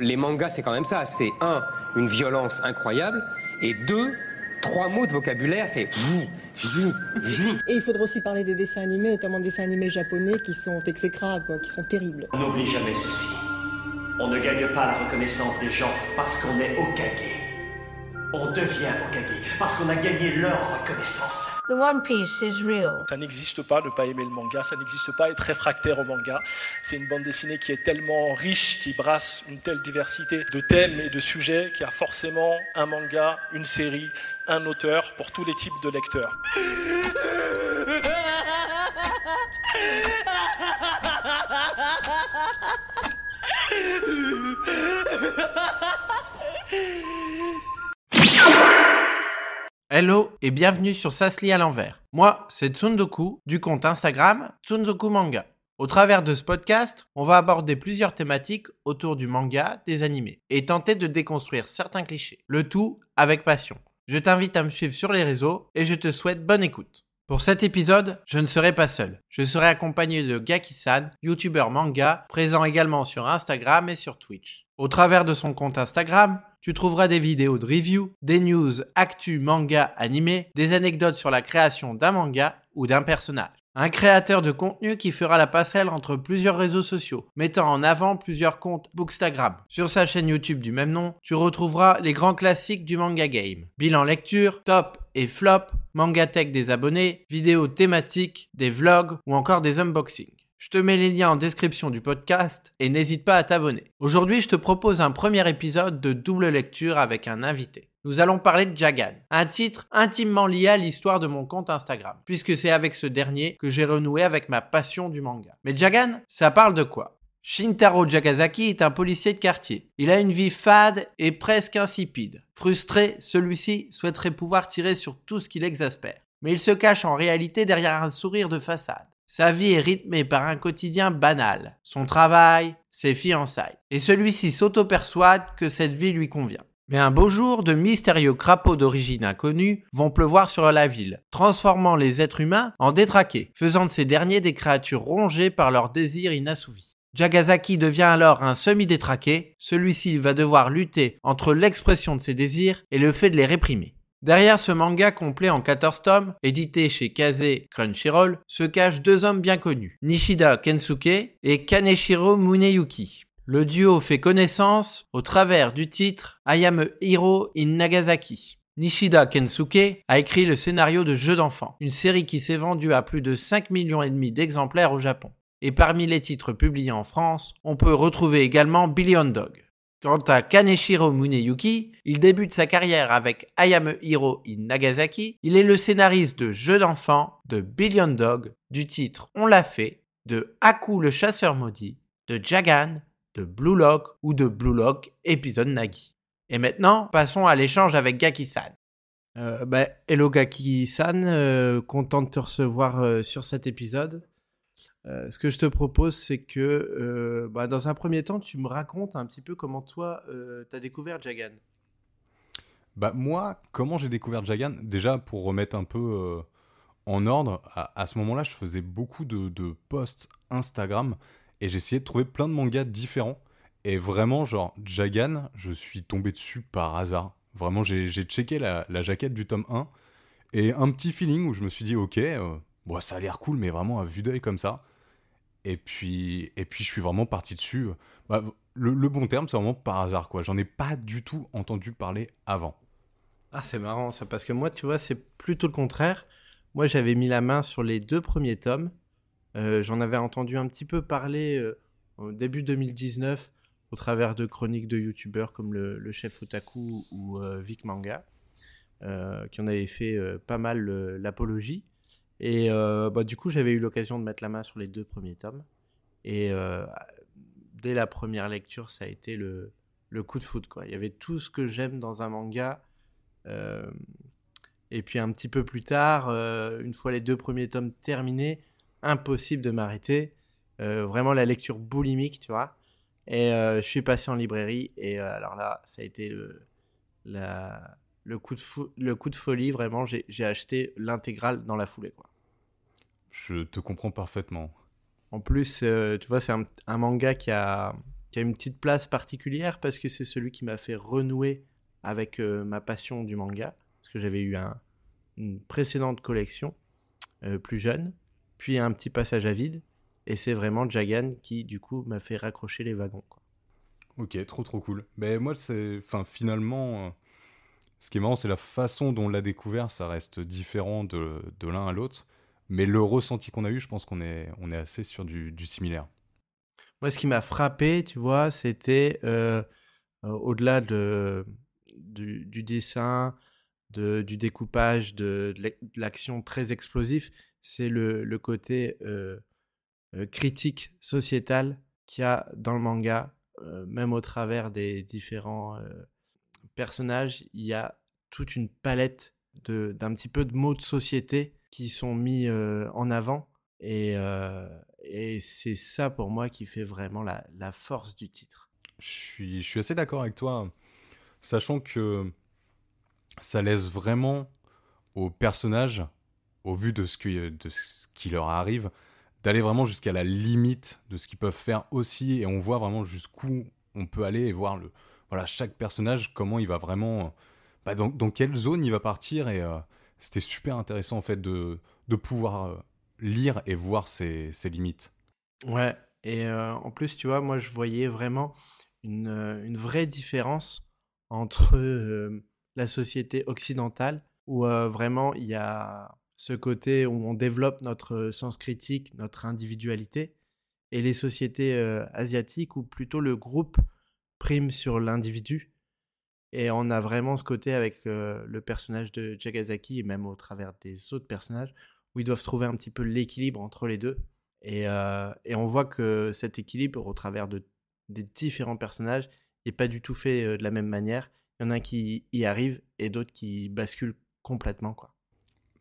les mangas, c'est quand même ça. C'est un, une violence incroyable, et deux, trois mots de vocabulaire, c'est Et il faudra aussi parler des dessins animés, notamment des dessins animés japonais qui sont exécrables, qui sont terribles. On n'oublie jamais ceci. On ne gagne pas la reconnaissance des gens parce qu'on est Okage. On devient Okage parce qu'on a gagné leur reconnaissance. The One Piece is real. Ça n'existe pas ne pas aimer le manga, ça n'existe pas être réfractaire au manga. C'est une bande dessinée qui est tellement riche, qui brasse une telle diversité de thèmes et de sujets qu'il y a forcément un manga, une série, un auteur pour tous les types de lecteurs. Hello et bienvenue sur Sasli à l'envers. Moi, c'est Tsundoku du compte Instagram Tsundoku Manga. Au travers de ce podcast, on va aborder plusieurs thématiques autour du manga, des animés, et tenter de déconstruire certains clichés. Le tout avec passion. Je t'invite à me suivre sur les réseaux et je te souhaite bonne écoute. Pour cet épisode, je ne serai pas seul. Je serai accompagné de Gaki-san, youtubeur manga, présent également sur Instagram et sur Twitch. Au travers de son compte Instagram, tu trouveras des vidéos de review, des news, actu, manga, animé, des anecdotes sur la création d'un manga ou d'un personnage. Un créateur de contenu qui fera la passerelle entre plusieurs réseaux sociaux, mettant en avant plusieurs comptes Bookstagram. Sur sa chaîne YouTube du même nom, tu retrouveras les grands classiques du manga game. Bilan lecture, top et flop, manga tech des abonnés, vidéos thématiques, des vlogs ou encore des unboxings. Je te mets les liens en description du podcast et n'hésite pas à t'abonner. Aujourd'hui, je te propose un premier épisode de double lecture avec un invité. Nous allons parler de Jagan, un titre intimement lié à l'histoire de mon compte Instagram, puisque c'est avec ce dernier que j'ai renoué avec ma passion du manga. Mais Jagan, ça parle de quoi? Shintaro Jagasaki est un policier de quartier. Il a une vie fade et presque insipide. Frustré, celui-ci souhaiterait pouvoir tirer sur tout ce qui l'exaspère. Mais il se cache en réalité derrière un sourire de façade. Sa vie est rythmée par un quotidien banal, son travail, ses fiançailles. Et celui-ci s'auto-persuade que cette vie lui convient. Mais un beau jour, de mystérieux crapauds d'origine inconnue vont pleuvoir sur la ville, transformant les êtres humains en détraqués, faisant de ces derniers des créatures rongées par leurs désirs inassouvis. Jagasaki devient alors un semi-détraqué, celui-ci va devoir lutter entre l'expression de ses désirs et le fait de les réprimer. Derrière ce manga complet en 14 tomes, édité chez Kaze Crunchyroll, se cachent deux hommes bien connus, Nishida Kensuke et Kaneshiro Muneyuki. Le duo fait connaissance au travers du titre I Am a Hero in Nagasaki. Nishida Kensuke a écrit le scénario de Jeux d'enfants, une série qui s'est vendue à plus de 5 millions d'exemplaires au Japon. Et parmi les titres publiés en France, on peut retrouver également Billion Dog. Quant à Kaneshiro Muneyuki, il débute sa carrière avec I Am a Hero in Nagasaki. Il est le scénariste de Jeux d'enfants, de Billion Dog, du titre On l'a fait, de Aku le chasseur maudit, de Jagan, de Blue Lock ou de Blue Lock épisode Nagi. Et maintenant, passons à l'échange avec Gaki-san. Euh, bah, hello Gaki-san, euh, content de te recevoir euh, sur cet épisode. Euh, ce que je te propose, c'est que euh, bah, dans un premier temps, tu me racontes un petit peu comment toi, euh, tu as découvert Jagan. Bah moi, comment j'ai découvert Jagan? Déjà, pour remettre un peu euh, en ordre, à, à ce moment-là, je faisais beaucoup de, de posts Instagram et j'essayais de trouver plein de mangas différents. Et vraiment, genre, Jagan, je suis tombé dessus par hasard. Vraiment, j'ai j'ai checké la, la jaquette du tome 1 et un petit feeling où je me suis dit, ok, euh, ça a l'air cool, mais vraiment à vue d'œil comme ça. Et puis, et puis je suis vraiment parti dessus. Bah, le, le bon terme, c'est vraiment par hasard, quoi. J'en ai pas du tout entendu parler avant. Ah, c'est marrant ça, parce que moi, tu vois, c'est plutôt le contraire. Moi, j'avais mis la main sur les deux premiers tomes. Euh, J'en avais entendu un petit peu parler euh, au début 2019 au travers de chroniques de youtubeurs comme le, chef Otaku ou euh, Vic Manga, qui en avaient fait pas mal l'apologie. Et bah, du coup, j'avais eu l'occasion de mettre la main sur les deux premiers tomes. Et dès la première lecture, ça a été le, le coup de foot. Quoi. Il y avait tout ce que j'aime dans un manga. Et puis un petit peu plus tard, une fois les deux premiers tomes terminés, impossible de m'arrêter. Euh, vraiment la lecture boulimique, tu vois. Et euh, je suis passé en librairie. Et euh, alors là, ça a été le, la- le, coup, de fou- le coup de folie. Vraiment, j'ai acheté l'intégrale dans la foulée. Quoi. Je te comprends parfaitement. En plus, tu vois, c'est un, un manga qui a, qui a une petite place particulière parce que c'est celui qui m'a fait renouer avec ma passion du manga. Parce que j'avais eu un, une précédente collection plus jeune, puis un petit passage à vide. Et c'est vraiment Jagan qui, du coup, m'a fait raccrocher les wagons. Quoi. Ok, trop trop cool. Mais moi, c'est. Enfin, finalement, euh, ce qui est marrant, c'est la façon dont on l'a découvert, ça reste différent de, de l'un à l'autre. Mais le ressenti qu'on a eu, je pense qu'on est, on est assez sur du, du similaire. Moi, ce qui m'a frappé, tu vois, c'était euh, euh, au-delà de, du, du dessin, de, du découpage, de, de l'action très explosif, c'est le, le côté critique sociétal qu'il y a dans le manga, même au travers des différents personnages, il y a toute une palette d'un petit peu de mots de société qui sont mis en avant. Et, et c'est ça pour moi qui fait vraiment la, la force du titre. Je suis, je suis assez d'accord avec toi, sachant que ça laisse vraiment aux personnages, au vu de ce qui, de ce qui leur arrive, d'aller vraiment jusqu'à la limite de ce qu'ils peuvent faire aussi, et on voit vraiment jusqu'où on peut aller et voir le, voilà, chaque personnage, comment il va vraiment, bah, dans, dans quelle zone il va partir, et euh, c'était super intéressant en fait de, de pouvoir euh, lire et voir ses, limites. Ouais, et euh, en plus, tu vois, moi, je voyais vraiment une, euh, une vraie différence entre euh, la société occidentale, où euh, vraiment il y a ce côté où on développe notre sens critique, notre individualité, et les sociétés euh, asiatiques, où plutôt le groupe prime sur l'individu. Et on a vraiment ce côté avec euh, le personnage de Jagasaki, et même au travers des autres personnages, où ils doivent trouver un petit peu l'équilibre entre les deux. Et, euh, et on voit que cet équilibre, au travers de, des différents personnages, n'est pas du tout fait euh, de la même manière. Il y en a qui y arrivent et d'autres qui basculent complètement. quoi.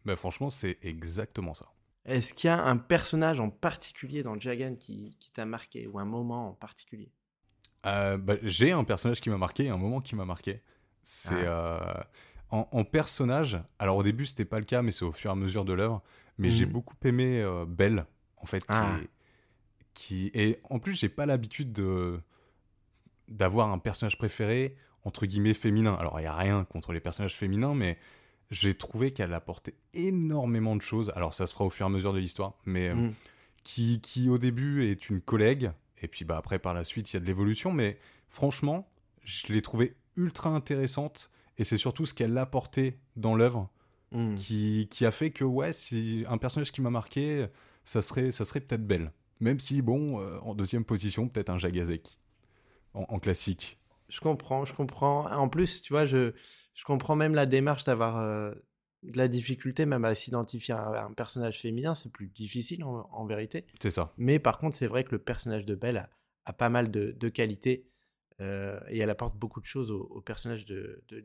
Bah, franchement, c'est exactement ça. Est-ce qu'il y a un personnage en particulier dans Jagan qui, qui t'a marqué ou un moment en particulier? Euh, bah, j'ai un personnage qui m'a marqué, un moment qui m'a marqué. C'est euh, en, en personnage. Alors au début c'était pas le cas, mais c'est au fur et à mesure de l'œuvre. Mais j'ai Mhm. beaucoup aimé euh, Belle, en fait, qui, Ah. qui et en plus j'ai pas l'habitude de d'avoir un personnage préféré entre guillemets féminin. Alors il y a rien contre les personnages féminins, mais j'ai trouvé qu'elle apportait énormément de choses. Alors ça se fera au fur et à mesure de l'histoire, mais euh, Mm. qui, qui au début est une collègue, et puis bah, après par la suite il y a de l'évolution, mais franchement, je l'ai trouvée ultra intéressante, et c'est surtout ce qu'elle apportait dans l'œuvre Hmm. qui, qui a fait que ouais, si un personnage qui m'a marqué, ça serait, ça serait peut-être Belle. Même si, bon, euh, en deuxième position, peut-être un Jagaseki, en, en classique. Je comprends, je comprends. En plus, tu vois, je, je comprends même la démarche d'avoir euh, de la difficulté même à s'identifier à un, personnage féminin. C'est plus difficile en, en vérité. C'est ça. Mais par contre, c'est vrai que le personnage de Belle a, a pas mal de, de qualités euh, et elle apporte beaucoup de choses au, au personnage de, de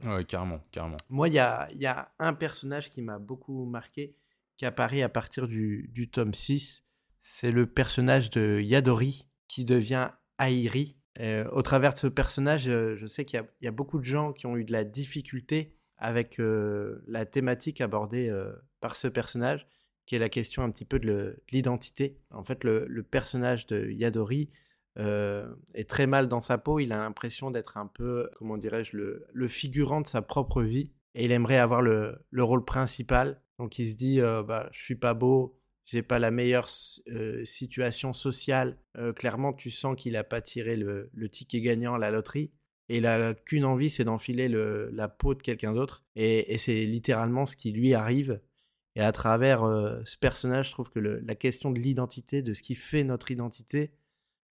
vrai. Ouais, carrément, carrément. Moi, il y a, y a un personnage qui m'a beaucoup marqué, qui apparaît à partir du, du tome 6. C'est le personnage de Yadori, qui devient Airi. Euh, au travers de ce personnage, euh, je sais qu'il y, a- beaucoup de gens qui ont eu de la difficulté avec euh, la thématique abordée par ce personnage, qui est la question un petit peu de l'identité. En fait, le, personnage de Yadori est très mal dans sa peau. Il a l'impression d'être un peu, comment dirais-je, le, figurant de sa propre vie. Et il aimerait avoir le, le rôle principal. Donc il se dit, bah, je suis pas beau, j'ai pas la meilleure euh, situation sociale. Euh, clairement, tu sens qu'il a pas tiré le, ticket gagnant à la loterie. Et il a qu'une envie, c'est d'enfiler le- la peau de quelqu'un d'autre. Et, c'est littéralement ce qui lui arrive. Et à travers euh, ce personnage, je trouve que la question de l'identité, de ce qui fait notre identité,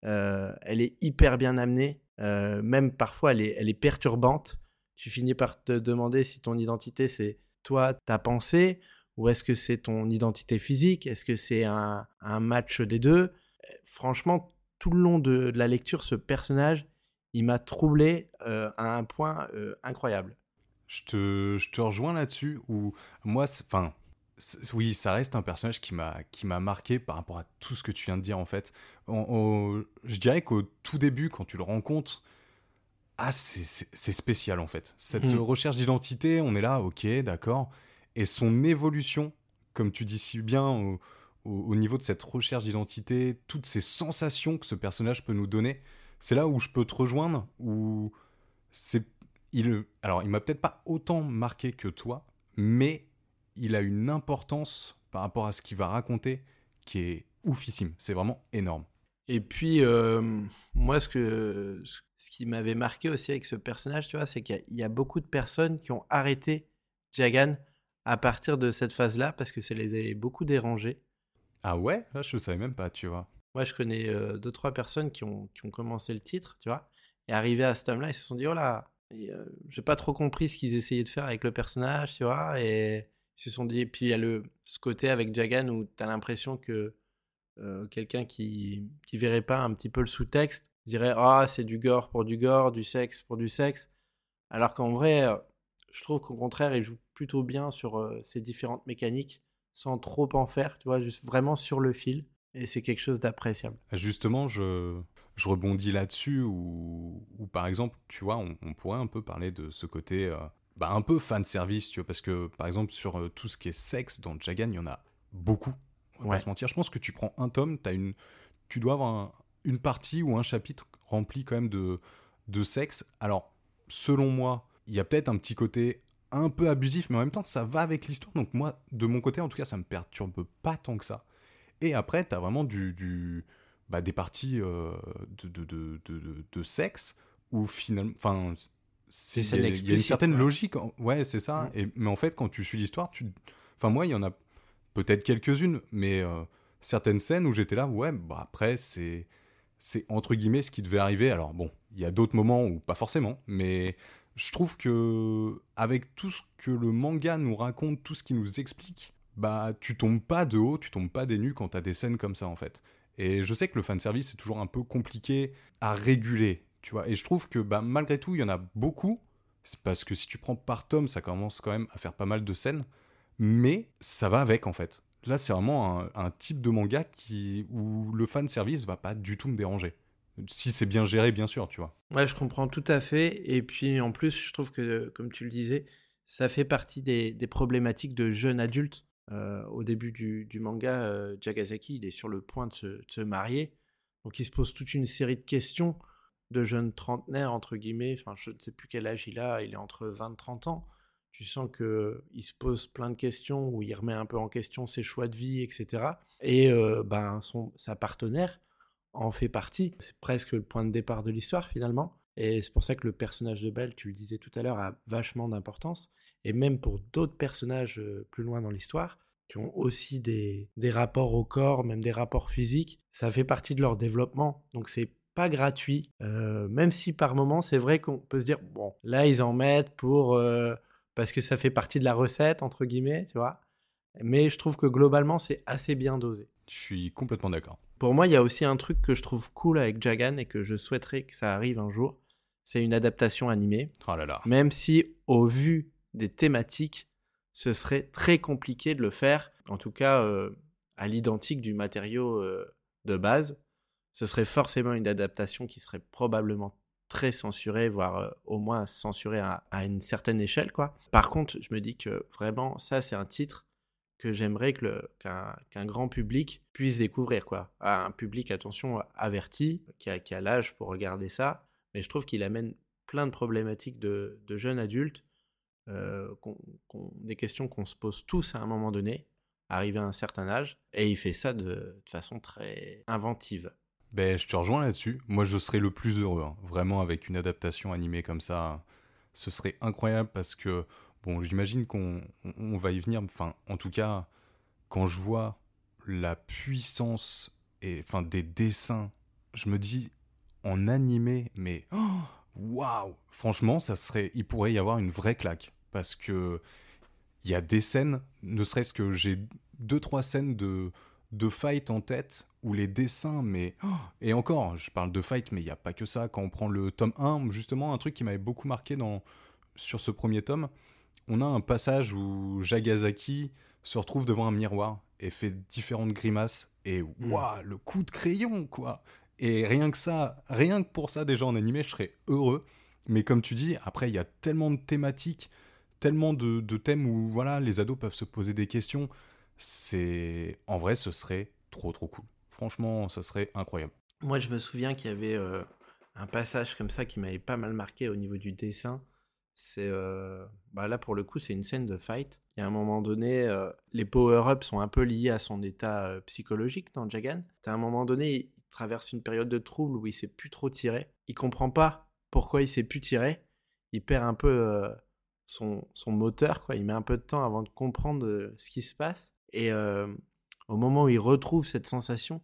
elle est hyper bien amenée. Même parfois, elle est perturbante. Tu finis par te demander si ton identité, c'est toi, ta pensée, ou est-ce que c'est ton identité physique? Est-ce que c'est un, un match des deux? Euh, Franchement, tout le long de, de la lecture, ce personnage, il m'a troublé euh, à un point euh, incroyable. Je te, je te rejoins là-dessus, où moi, enfin, oui, ça reste un personnage qui m'a qui m'a marqué par rapport à tout ce que tu viens de dire, en fait. Je dirais qu'au tout début, quand tu le rencontres, ah, c'est- spécial, en fait. Cette Mhm. recherche d'identité, on est là, ok, d'accord. Et son évolution, comme tu dis si bien, au, au, niveau de cette recherche d'identité, toutes ces sensations que ce personnage peut nous donner, c'est là où je peux te rejoindre, où c'est... Il, alors, il m'a peut-être pas autant marqué que toi, mais il a une importance par rapport à ce qu'il va raconter qui est oufissime. C'est vraiment énorme. Et puis, euh, moi, ce, que, ce qui m'avait marqué aussi avec ce personnage, tu vois, c'est qu'il y, a beaucoup de personnes qui ont arrêté Jagan à partir de cette phase-là parce que ça les avait beaucoup dérangés. Ah ouais? Là, je savais même pas, tu vois. Moi, je connais euh, deux, trois personnes qui ont, qui ont commencé le titre, tu vois, et arrivé à ce tome-là, ils se sont dit, oh là, euh, j'ai pas trop compris ce qu'ils essayaient de faire avec le personnage, tu vois, et ils se sont dit, et puis il y a le, ce côté avec Jagan où tu as l'impression que euh, quelqu'un qui, qui verrait pas un petit peu le sous-texte dirait ah c'est du gore pour du gore, du sexe pour du sexe, alors qu'en vrai, euh, je trouve qu'au contraire il joue plutôt bien sur ces différentes mécaniques sans trop en faire, tu vois, juste vraiment sur le fil et c'est quelque chose d'appréciable. Justement, je, je rebondis là-dessus où, par exemple, tu vois, on, pourrait un peu parler de ce côté bah, un peu fan service, tu vois, parce que par exemple sur tout ce qui est sexe dans Jagan, il y en a beaucoup on va pas se mentir. Je pense que tu prends un tome, as une, tu dois avoir une partie ou un chapitre rempli quand même de, de sexe. Alors, selon moi, il y a peut-être un petit côté un peu abusif, mais en même temps, ça va avec l'histoire. Donc moi, de mon côté, en tout cas, ça me perturbe pas tant que ça. Et après, tu as vraiment du, du bah, des parties euh, de, de, de, de, sexe où finalement... Enfin, il y, a, y a une certaine logique. Ouais, c'est ça. Et, mais en fait, quand tu suis l'histoire, tu... Enfin, moi, il y en a peut-être quelques-unes, mais euh, certaines scènes où j'étais là, ouais, bah après, c'est, c'est entre guillemets ce qui devait arriver. Alors bon, il y a d'autres moments où pas forcément, mais je trouve que avec tout ce que le manga nous raconte, tout ce qui nous explique, bah tu tombes pas de haut, tu tombes pas des nues quand t'as des scènes comme ça en fait. Et je sais que le fanservice c'est toujours un peu compliqué à réguler, tu vois. Et je trouve que bah, malgré tout, il y en a beaucoup. C'est parce que si tu prends par tome, ça commence quand même à faire pas mal de scènes mais ça va avec en fait. Là, c'est vraiment un, type de manga qui, où le fan service va pas du tout me déranger. Si c'est bien géré, bien sûr, tu vois. Ouais, je comprends tout à fait. Et puis en plus, je trouve que, comme tu le disais, ça fait partie des, problématiques de jeunes adultes. Euh, au début du, manga, euh, Jagasaki, il est sur le point de se, marier. Donc il se pose toute une série de questions de jeunes trentenaires, entre guillemets. Enfin, je ne sais plus quel âge il a. Il est entre 20 et 30 ans tu sens qu'il se pose plein de questions, où il remet un peu en question ses choix de vie, etc. Et euh, ben, son, sa partenaire en fait partie. C'est presque le point de départ de l'histoire finalement. Et c'est pour ça que le personnage de Belle, tu le disais tout à l'heure, a vachement d'importance. Et même pour d'autres personnages euh, plus loin dans l'histoire, qui ont aussi des, des rapports au corps, même des rapports physiques, ça fait partie de leur développement. Donc c'est pas gratuit, euh, même si par moment c'est vrai qu'on peut se dire, bon, là ils en mettent pour parce que ça fait partie de la recette, entre guillemets, tu vois. Mais je trouve que globalement, c'est assez bien dosé. Je suis complètement d'accord. Pour moi, il y a aussi un truc que je trouve cool avec Jagan et que je souhaiterais que ça arrive un jour. C'est une adaptation animée. Oh là là. Même si, au vu des thématiques, ce serait très compliqué de le faire. En tout cas, euh, à l'identique du matériau euh, de base. Ce serait forcément une adaptation qui serait probablement très censuré, voire euh, au moins censuré à, une certaine échelle, quoi. Par contre, je me dis que vraiment, ça, c'est un titre que j'aimerais qu'un grand public puisse découvrir, quoi. Un public, attention, averti, qui a, qui a l'âge pour regarder ça, mais je trouve qu'il amène plein de problématiques de, jeunes adultes, euh, des questions qu'on se pose tous à un moment donné, arrivé à un certain âge, et il fait ça de, de façon très inventive. Ben, je te rejoins là-dessus. Moi, je serais le plus heureux, hein. vraiment, avec une adaptation animée comme ça. Ce serait incroyable parce que, bon, j'imagine qu'on va y venir. Enfin, en tout cas, quand je vois la puissance et, enfin, des dessins, je me dis, en animé, mais waouh Franchement, ça serait, il pourrait y avoir une vraie claque parce que il y a des scènes, ne serait-ce que j'ai deux trois scènes de de fight en tête où les dessins, mais. Et encore, je parle de fight, mais il n'y a pas que ça. Quand on prend le tome 1, justement, un truc qui m'avait beaucoup marqué dans, sur ce premier tome, on a un passage où Jagasaki se retrouve devant un miroir et fait différentes grimaces. Et hmm. waouh, le coup de crayon, quoi! Et rien que ça, rien que pour ça, déjà en animé, je serais heureux. Mais comme tu dis, après, il y a tellement de thématiques, tellement de, de thèmes où voilà, les ados peuvent se poser des questions c'est en vrai, ce serait trop trop cool. Franchement, ce serait incroyable. Moi, je me souviens qu'il y avait euh, un passage comme ça qui m'avait pas mal marqué au niveau du dessin. C'est euh, bah là pour le coup, c'est une scène de fight. Il y a un moment donné, euh, les power-ups sont un peu liés à son état psychologique dans Jagan. À un moment donné, il traverse une période de trouble où il sait plus trop tirer. Il comprend pas pourquoi il sait plus tirer. Il perd un peu son, son moteur, quoi. Il met un peu de temps avant de comprendre ce qui se passe. Et au moment où il retrouve cette sensation,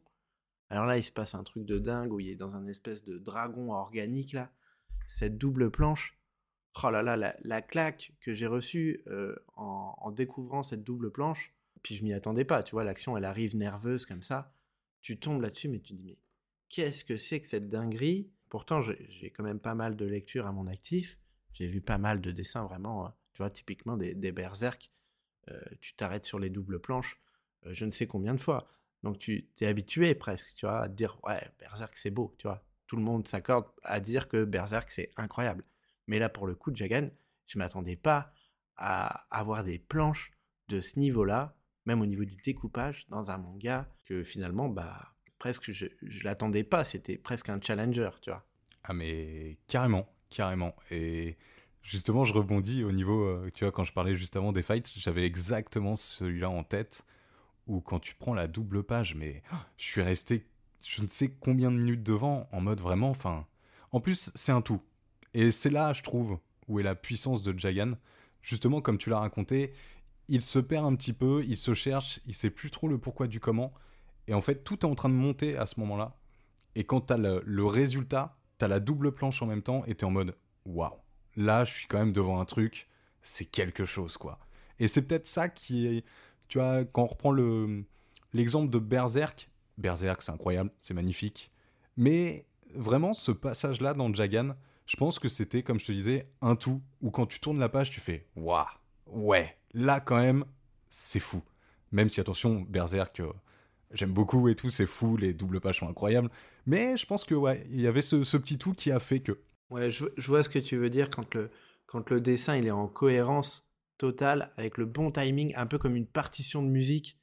alors là, il se passe un truc de dingue où il est dans un espèce de dragon organique, là. Cette double planche. Oh là là, la, claque que j'ai reçue en, découvrant cette double planche. Puis je m'y attendais pas, tu vois, l'action, elle arrive nerveuse comme ça. Tu tombes là-dessus, mais tu te dis, mais qu'est-ce que c'est que cette dinguerie? Pourtant, j'ai quand même pas mal de lectures à mon actif. J'ai vu pas mal de dessins vraiment, tu vois, typiquement des, des berserk. tu t'arrêtes sur les doubles planches je ne sais combien de fois. Donc tu t'es habitué presque, tu vois, à te dire ouais, Berserk c'est beau, tu vois. Tout le monde s'accorde à dire que Berserk c'est incroyable. Mais là pour le coup Jagan, je m'attendais pas à avoir des planches de ce niveau-là, même au niveau du découpage dans un manga que finalement bah presque je, je l'attendais pas, c'était presque un challenger, tu vois. Ah mais carrément, carrément et justement je rebondis au niveau tu vois quand je parlais justement des fights, j'avais exactement celui-là en tête ou quand tu prends la double page, mais je suis resté je ne sais combien de minutes devant en mode vraiment, enfin. En plus, c'est un tout. Et c'est là, je trouve, où est la puissance de Jagan. Justement, comme tu l'as raconté, il se perd un petit peu, il se cherche, il sait plus trop le pourquoi du comment. Et en fait, tout est en train de monter à ce moment-là. Et quand t'as le, le résultat, t'as la double planche en même temps et t'es en mode waouh, là, je suis quand même devant un truc, c'est quelque chose, quoi. Et c'est peut-être ça qui est tu vois, quand on reprend le, l'exemple de Berserk, Berserk c'est incroyable, c'est magnifique. Mais vraiment, ce passage-là dans Jagan, je pense que c'était, comme je te disais, un tout, où quand tu tournes la page, tu fais Waouh, ouais, là quand même, c'est fou. Même si, attention, Berserk, euh, j'aime beaucoup et tout, c'est fou, les doubles pages sont incroyables. Mais je pense que, ouais, il y avait ce, petit tout qui a fait que. Ouais, je, vois ce que tu veux dire quand le, quand le dessin il est en cohérence total avec le bon timing, un peu comme une partition de musique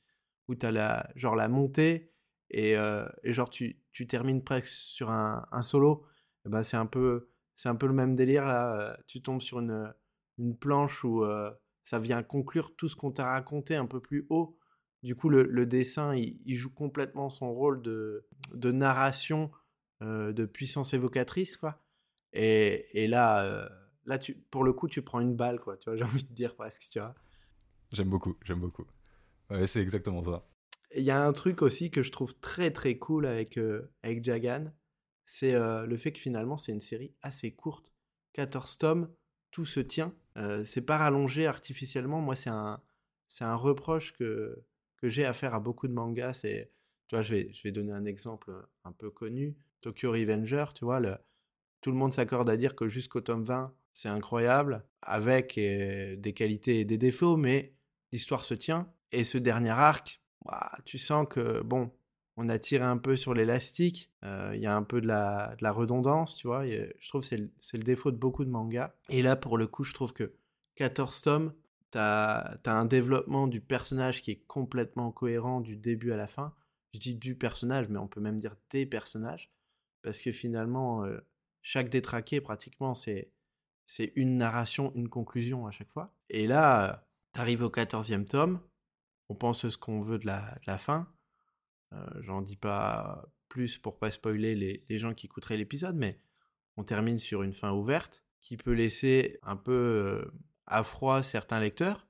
où tu as la, genre la montée et, euh, et genre tu, tu, termines presque sur un, un solo. ben c'est un peu c'est un peu le même délire là. Tu tombes sur une, une planche où euh, ça vient conclure tout ce qu'on t'a raconté un peu plus haut. Du coup, le, le dessin, il, il, joue complètement son rôle de, de narration, de puissance évocatrice, quoi. Et, et là, là, tu, pour le coup, tu prends une balle, quoi. Tu vois, j'ai envie de dire presque, tu vois. J'aime beaucoup, j'aime beaucoup. Ouais, c'est exactement ça. Il y a un truc aussi que je trouve très très cool avec, avec Jagan, c'est le fait que finalement c'est une série assez courte. 14 tomes, tout se tient. C'est pas rallongé artificiellement. Moi, c'est un, c'est un reproche que, que j'ai à faire à beaucoup de mangas. C'est, tu vois, je vais, je vais donner un exemple un peu connu. Tokyo Revenger, tu vois, le, tout le monde s'accorde à dire que jusqu'au tome 20, c'est incroyable, avec des qualités et des défauts, mais l'histoire se tient. Et ce dernier arc, tu sens que, bon, on a tiré un peu sur l'élastique, il y a un peu de la, redondance, tu vois. je trouve que c'est le, défaut de beaucoup de mangas. Et là, pour le coup, je trouve que 14 tomes, t'as as un développement du personnage qui est complètement cohérent du début à la fin. Je dis du personnage, mais on peut même dire des personnages. Parce que finalement, chaque détraqué, pratiquement, c'est une narration, une conclusion à chaque fois. Et là, t'arrives au 14e tome, on pense ce qu'on veut de la fin. Euh, J'en dis pas plus pour pas spoiler les, gens qui écouteraient l'épisode, mais on termine sur une fin ouverte qui peut laisser un peu euh, à froid certains lecteurs.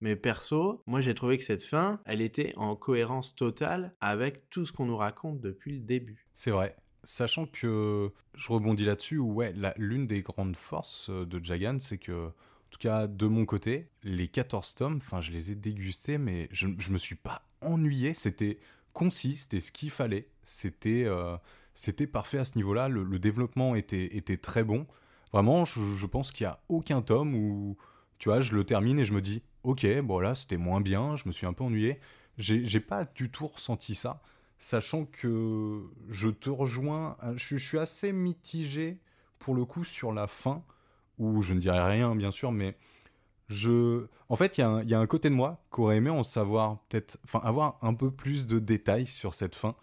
Mais perso, moi j'ai trouvé que cette fin, elle était en cohérence totale avec tout ce qu'on nous raconte depuis le début. C'est vrai. Sachant que je rebondis là-dessus, ouais, l'une des grandes forces euh, de Jagan, c'est que, en tout cas de mon côté, les 14 tomes, enfin je les ai dégustés, mais je, je me suis pas ennuyé, c'était concis, c'était ce qu'il fallait, c'était euh, c'était parfait à ce niveau-là, le, développement était, était très bon. Vraiment, je, je pense qu'il n'y a aucun tome où, tu vois, je le termine et je me dis, ok, bon là c'était moins bien, je me suis un peu ennuyé. J'ai pas du tout ressenti ça sachant que je te rejoins, euh, je, suis assez mitigé pour le coup sur la fin, où je ne dirai rien bien sûr, mais je... En fait, il y, y, a un côté de moi qui aurait aimé en savoir peut-être, enfin, avoir un peu plus de détails sur cette fin.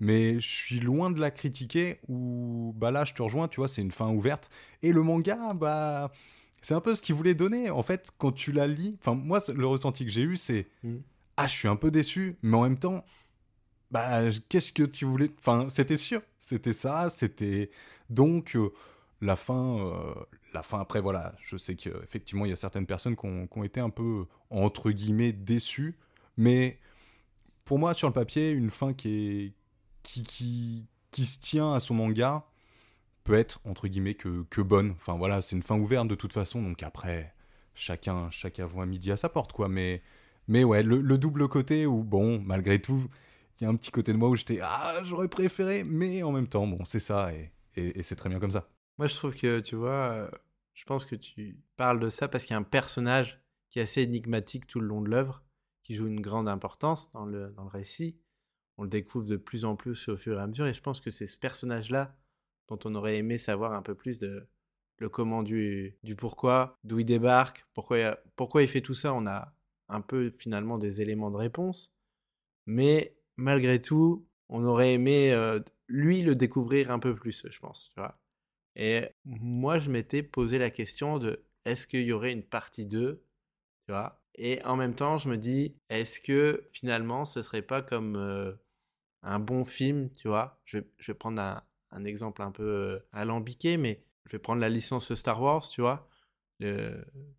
Mais je suis loin de la critiquer ou, bah là, je te rejoins, tu vois, c'est une fin ouverte. Et le manga, bah, c'est un peu ce qu'il voulait donner. En fait, quand tu la lis, enfin, moi, le ressenti que j'ai eu, c'est, mm. ah, je suis un peu déçu, mais en même temps, bah, qu'est-ce que tu voulais, enfin, c'était sûr, c'était ça, c'était donc. Euh, la fin, euh, la fin après, voilà, je sais qu'effectivement, il y a certaines personnes qui ont, été un peu, entre guillemets, déçues, mais pour moi, sur le papier, une fin qui, se tient à son manga peut être, entre guillemets, que, bonne. Enfin voilà, c'est une fin ouverte de toute façon, donc après, chacun, chacun voit midi à sa porte, quoi, mais, mais ouais, le, double côté où, bon, malgré tout, il y a un petit côté de moi où j'étais, ah, j'aurais préféré, mais en même temps, bon, c'est ça, et, c'est très bien comme ça. Moi, je trouve que, tu vois, je pense que tu parles de ça parce qu'il y a un personnage qui est assez énigmatique tout le long de l'œuvre, qui joue une grande importance dans le, dans le récit. On le découvre de plus en plus au fur et à mesure, et je pense que c'est ce personnage-là dont on aurait aimé savoir un peu plus de le comment du, du pourquoi, d'où il débarque, pourquoi, pourquoi il fait tout ça. On a un peu finalement des éléments de réponse, mais malgré tout, on aurait aimé euh, lui le découvrir un peu plus, je pense. Tu vois et moi, je m'étais posé la question de est-ce qu'il y aurait une partie 2 Tu vois? Et en même temps, je me dis est-ce que finalement, ce serait pas comme euh, un bon film Tu vois? Je vais, prendre un, exemple un peu euh, alambiqué, mais je vais prendre la licence Star Wars, tu vois?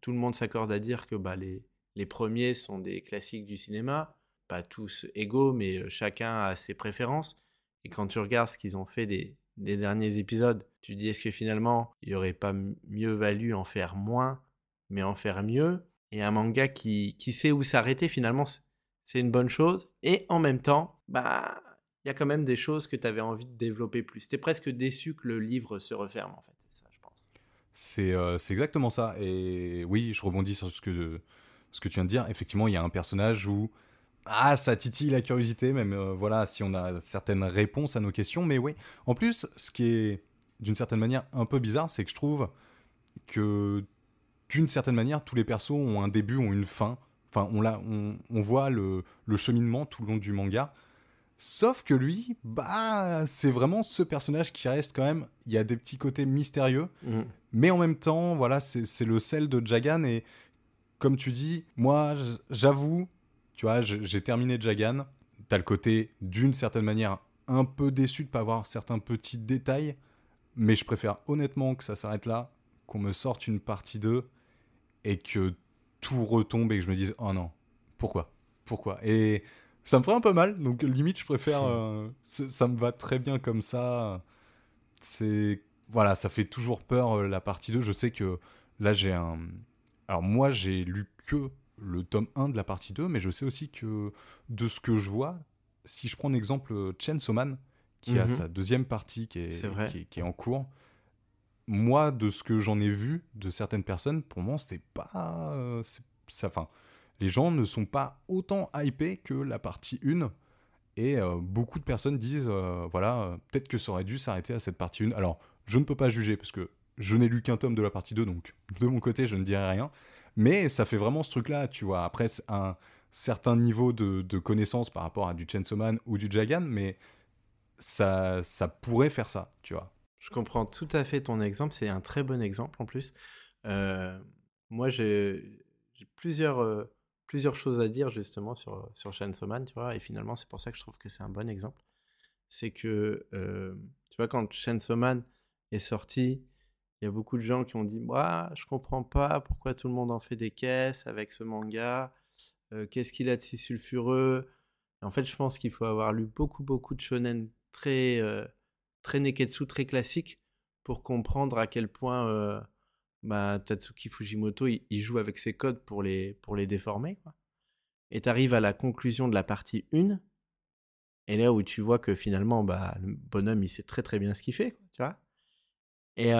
tout le monde s'accorde à dire que bah, les, les premiers sont des classiques du cinéma, pas tous égaux, mais euh, chacun a ses préférences. Et quand tu regardes ce qu'ils ont fait des, des derniers épisodes, tu dis est-ce que finalement il n'y aurait pas mieux valu en faire moins, mais en faire mieux? Et un manga qui, qui sait où s'arrêter, finalement, c'est une bonne chose. Et en même temps, bah, il y a quand même des choses que tu avais envie de développer plus. Tu es presque déçu que le livre se referme, en fait. Ça, je pense. Euh, c'est exactement ça. Et oui, je rebondis sur ce que, ce que tu viens de dire. Effectivement, il y a un personnage où ah, ça titille la curiosité, même euh, voilà, si on a certaines réponses à nos questions. Mais oui, en plus, ce qui est d'une certaine manière un peu bizarre, c'est que je trouve que d'une certaine manière, tous les persos ont un début, ont une fin. Enfin, on, on, on voit le, le, cheminement tout le long du manga. Sauf que lui, bah, c'est vraiment ce personnage qui reste quand même. Il y a des petits côtés mystérieux, mmh. mais en même temps, voilà, c'est le sel de Jagan. Et comme tu dis, moi, j'avoue, tu vois, j'ai terminé Jagan. T'as le côté, d'une certaine manière, un peu déçu de pas avoir certains petits détails. Mais je préfère honnêtement que ça s'arrête là, qu'on me sorte une partie 2 et que tout retombe et que je me dise oh non, pourquoi? Pourquoi? Et ça me ferait un peu mal, donc limite je préfère. Euh, ça me va très bien comme ça. C'est. Voilà, ça fait toujours peur euh, la partie 2. Je sais que là j'ai un. Alors moi j'ai lu que le tome 1 de la partie 2, mais je sais aussi que de ce que je vois, si je prends un exemple Chainsaw Man, qui a mhm. sa deuxième partie qui est, qui, est, en cours, moi, de ce que j'en ai vu de certaines personnes, pour moi, c'est pas. Euh, ça, enfin, les gens ne sont pas autant hypés que la partie 1. Et euh, beaucoup de personnes disent, euh, voilà, peut-être que ça aurait dû s'arrêter à cette partie 1. Alors, je ne peux pas juger, parce que je n'ai lu qu'un tome de la partie 2, donc de mon côté, je ne dirai rien. Mais ça fait vraiment ce truc-là, tu vois. Après, un certain niveau de, connaissance par rapport à du Chainsaw Man ou du Jagan, mais ça, ça pourrait faire ça, tu vois. Je comprends tout à fait ton exemple, c'est un très bon exemple en plus. Euh, moi, j'ai plusieurs, euh, plusieurs choses à dire justement sur, sur Chainsaw Man, tu vois, et finalement, c'est pour ça que je trouve que c'est un bon exemple. C'est que, euh, tu vois, quand Chainsaw Man est sorti, il y a beaucoup de gens qui ont dit bah, Je comprends pas pourquoi tout le monde en fait des caisses avec ce manga. Euh, qu'est-ce qu'il a de si sulfureux? En fait, je pense qu'il faut avoir lu beaucoup, beaucoup de shonen très, euh, très neketsu, très classique pour comprendre à quel point euh, bah, Tatsuki Fujimoto il, joue avec ses codes pour les, pour les déformer. Et tu arrives à la conclusion de la partie 1, et là où tu vois que finalement, bah, le bonhomme, il sait très très bien ce qu'il fait, tu vois? Et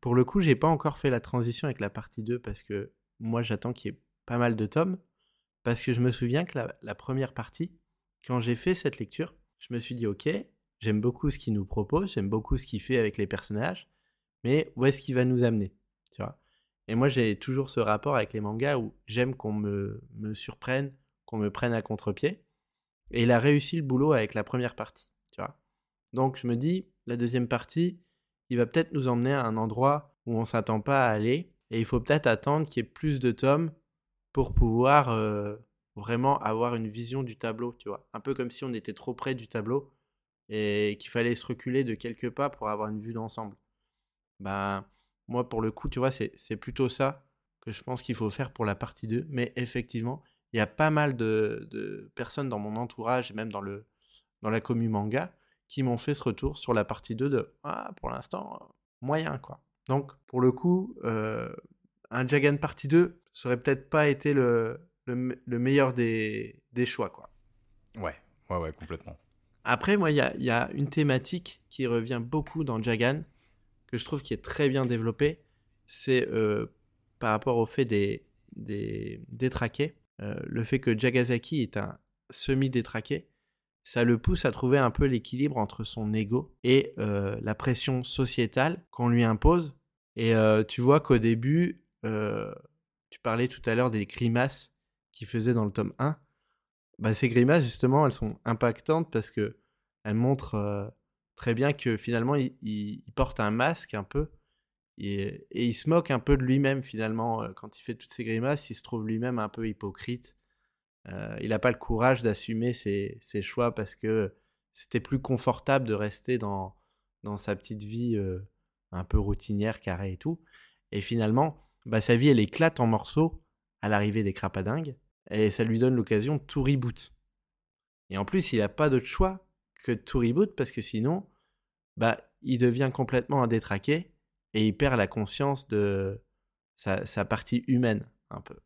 pour le coup, j'ai pas encore fait la transition avec la partie 2 parce que moi, j'attends qu'il y ait pas mal de tomes. Parce que je me souviens que la, première partie, quand j'ai fait cette lecture, je me suis dit, ok, j'aime beaucoup ce qu'il nous propose, j'aime beaucoup ce qu'il fait avec les personnages, mais où est-ce qu'il va nous amener tu vois? Et moi, j'ai toujours ce rapport avec les mangas où j'aime qu'on me, me surprenne, qu'on me prenne à contre-pied. Et il a réussi le boulot avec la première partie, tu vois? Donc je me dis, la deuxième partie, il va peut-être nous emmener à un endroit où on s'attend pas à aller. Et il faut peut-être attendre qu'il y ait plus de tomes pour pouvoir euh, vraiment avoir une vision du tableau. Un peu comme si on était trop près du tableau et qu'il fallait se reculer de quelques pas pour avoir une vue d'ensemble. Ben, moi, pour le coup, tu vois, c'est plutôt ça que je pense qu'il faut faire pour la partie 2. Mais effectivement, il y a pas mal de, personnes dans mon entourage et même dans, le, dans la commune manga qui m'ont fait ce retour sur la partie 2 de ah, pour l'instant, moyen quoi. Donc, pour le coup, euh, un Jagan partie 2 serait peut-être pas été le, le, meilleur des, des, choix quoi. Ouais, ouais, ouais, complètement. Après, moi, il y a, y a, une thématique qui revient beaucoup dans Jagan, que je trouve qui est très bien développée. C'est euh, par rapport au fait des, des détraqués. Euh, le fait que Jagasaki est un semi-détraqué, ça le pousse à trouver un peu l'équilibre entre son ego et euh, la pression sociétale qu'on lui impose. Et euh, tu vois qu'au début, tu parlais tout à l'heure des grimaces qu'il faisait dans le tome 1. Bah, ces grimaces, justement, elles sont impactantes parce que elles montrent très bien que finalement, il, porte un masque un peu et, il se moque un peu de lui-même finalement euh, quand il fait toutes ces grimaces. Il se trouve lui-même un peu hypocrite. Euh, il n'a pas le courage d'assumer ses, choix parce que c'était plus confortable de rester dans, dans sa petite vie euh, un peu routinière, carrée et tout. Et finalement, bah, sa vie, elle éclate en morceaux à l'arrivée des crapadingues et ça lui donne l'occasion de tout reboot. Et en plus, il n'a pas d'autre choix que de tout reboot parce que sinon, bah, il devient complètement un détraqué et il perd la conscience de sa, partie humaine un peu.